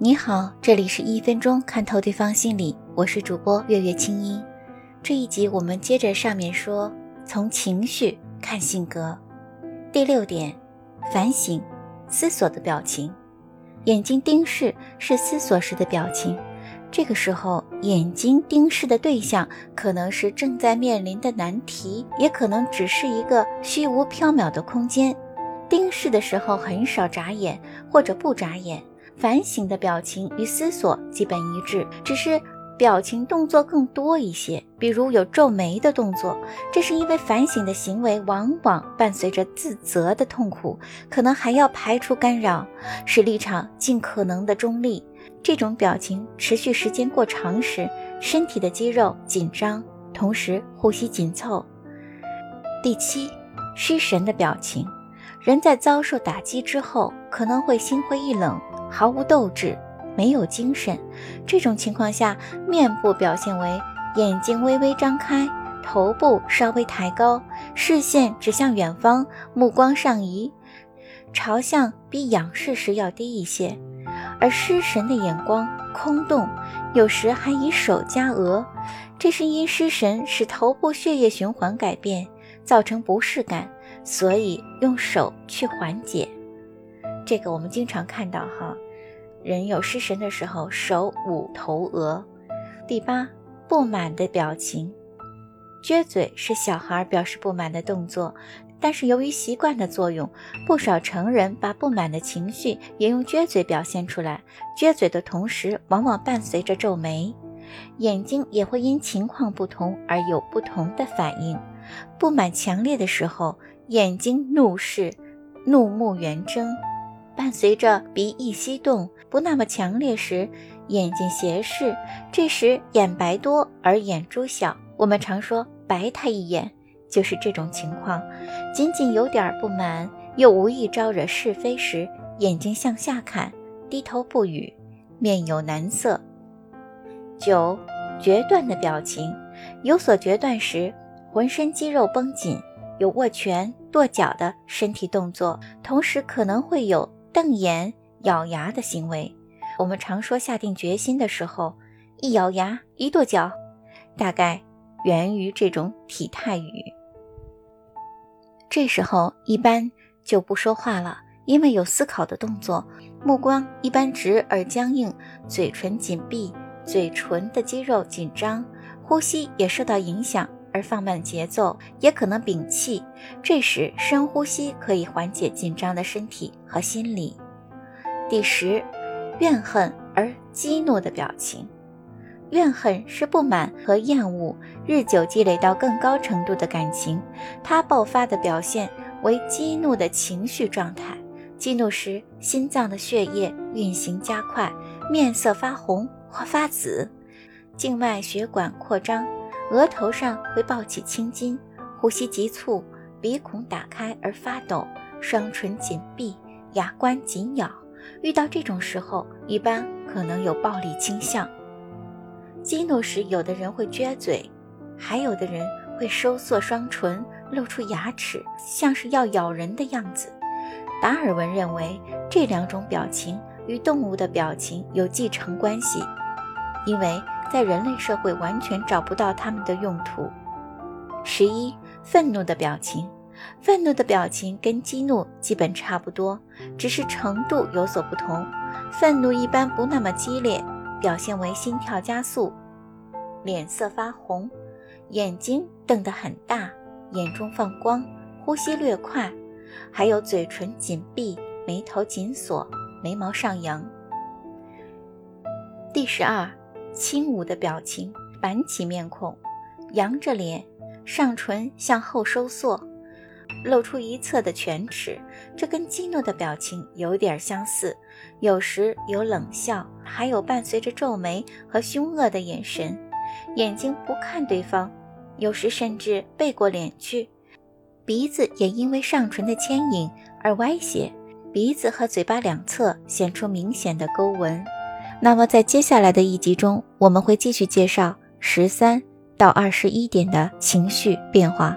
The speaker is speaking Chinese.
你好，这里是一分钟看透对方心理，我是主播月月清音。这一集我们接着上面说，从情绪看性格。第六点，反省、思索的表情。眼睛盯视是思索时的表情，这个时候眼睛盯视的对象可能是正在面临的难题，也可能只是一个虚无缥缈的空间。盯视的时候很少眨眼或者不眨眼。反省的表情与思索基本一致，只是表情动作更多一些，比如有皱眉的动作。这是因为反省的行为往往伴随着自责的痛苦，可能还要排除干扰，使立场尽可能的中立。这种表情持续时间过长时，身体的肌肉紧张，同时呼吸紧凑。第七，失神的表情，人在遭受打击之后，可能会心灰意冷。毫无斗志，没有精神。这种情况下，面部表现为眼睛微微张开，头部稍微抬高，视线指向远方，目光上移，朝向比仰视时要低一些。而失神的眼光空洞，有时还以手夹额，这是因失神使头部血液循环改变，造成不适感，所以用手去缓解。这个我们经常看到哈，人有失神的时候，手捂头额。第八，不满的表情，撅嘴是小孩表示不满的动作，但是由于习惯的作用，不少成人把不满的情绪也用撅嘴表现出来。撅嘴的同时，往往伴随着皱眉，眼睛也会因情况不同而有不同的反应。不满强烈的时候，眼睛怒视，怒目圆睁。伴随着鼻翼翕动，不那么强烈时，眼睛斜视，这时眼白多而眼珠小。我们常说白他一眼，就是这种情况。仅仅有点不满，又无意招惹是非时，眼睛向下看，低头不语，面有难色。九，决断的表情，有所决断时，浑身肌肉绷紧，有握拳、跺脚的身体动作，同时可能会有。瞪眼、咬牙的行为，我们常说下定决心的时候，一咬牙、一跺脚，大概源于这种体态语。这时候一般就不说话了，因为有思考的动作，目光一般直而僵硬，嘴唇紧闭，嘴唇的肌肉紧张，呼吸也受到影响。而放慢节奏，也可能屏气。这时深呼吸可以缓解紧张的身体和心理。第十，怨恨而激怒的表情。怨恨是不满和厌恶日久积累到更高程度的感情，它爆发的表现为激怒的情绪状态。激怒时，心脏的血液运行加快，面色发红或发紫，静脉血管扩张。额头上会爆起青筋，呼吸急促，鼻孔打开而发抖，双唇紧闭，牙关紧咬。遇到这种时候，一般可能有暴力倾向。激怒时，有的人会撅嘴，还有的人会收缩双唇，露出牙齿，像是要咬人的样子。达尔文认为，这两种表情与动物的表情有继承关系，因为。在人类社会完全找不到它们的用途。十一，愤怒的表情，愤怒的表情跟激怒基本差不多，只是程度有所不同。愤怒一般不那么激烈，表现为心跳加速，脸色发红，眼睛瞪得很大，眼中放光，呼吸略快，还有嘴唇紧闭，眉头紧锁，眉毛上扬。第十二。轻舞的表情，板起面孔，扬着脸，上唇向后收缩，露出一侧的犬齿，这跟激怒的表情有点相似。有时有冷笑，还有伴随着皱眉和凶恶的眼神，眼睛不看对方，有时甚至背过脸去。鼻子也因为上唇的牵引而歪斜，鼻子和嘴巴两侧显出明显的沟纹。那么，在接下来的一集中，我们会继续介绍十三到二十一点的情绪变化。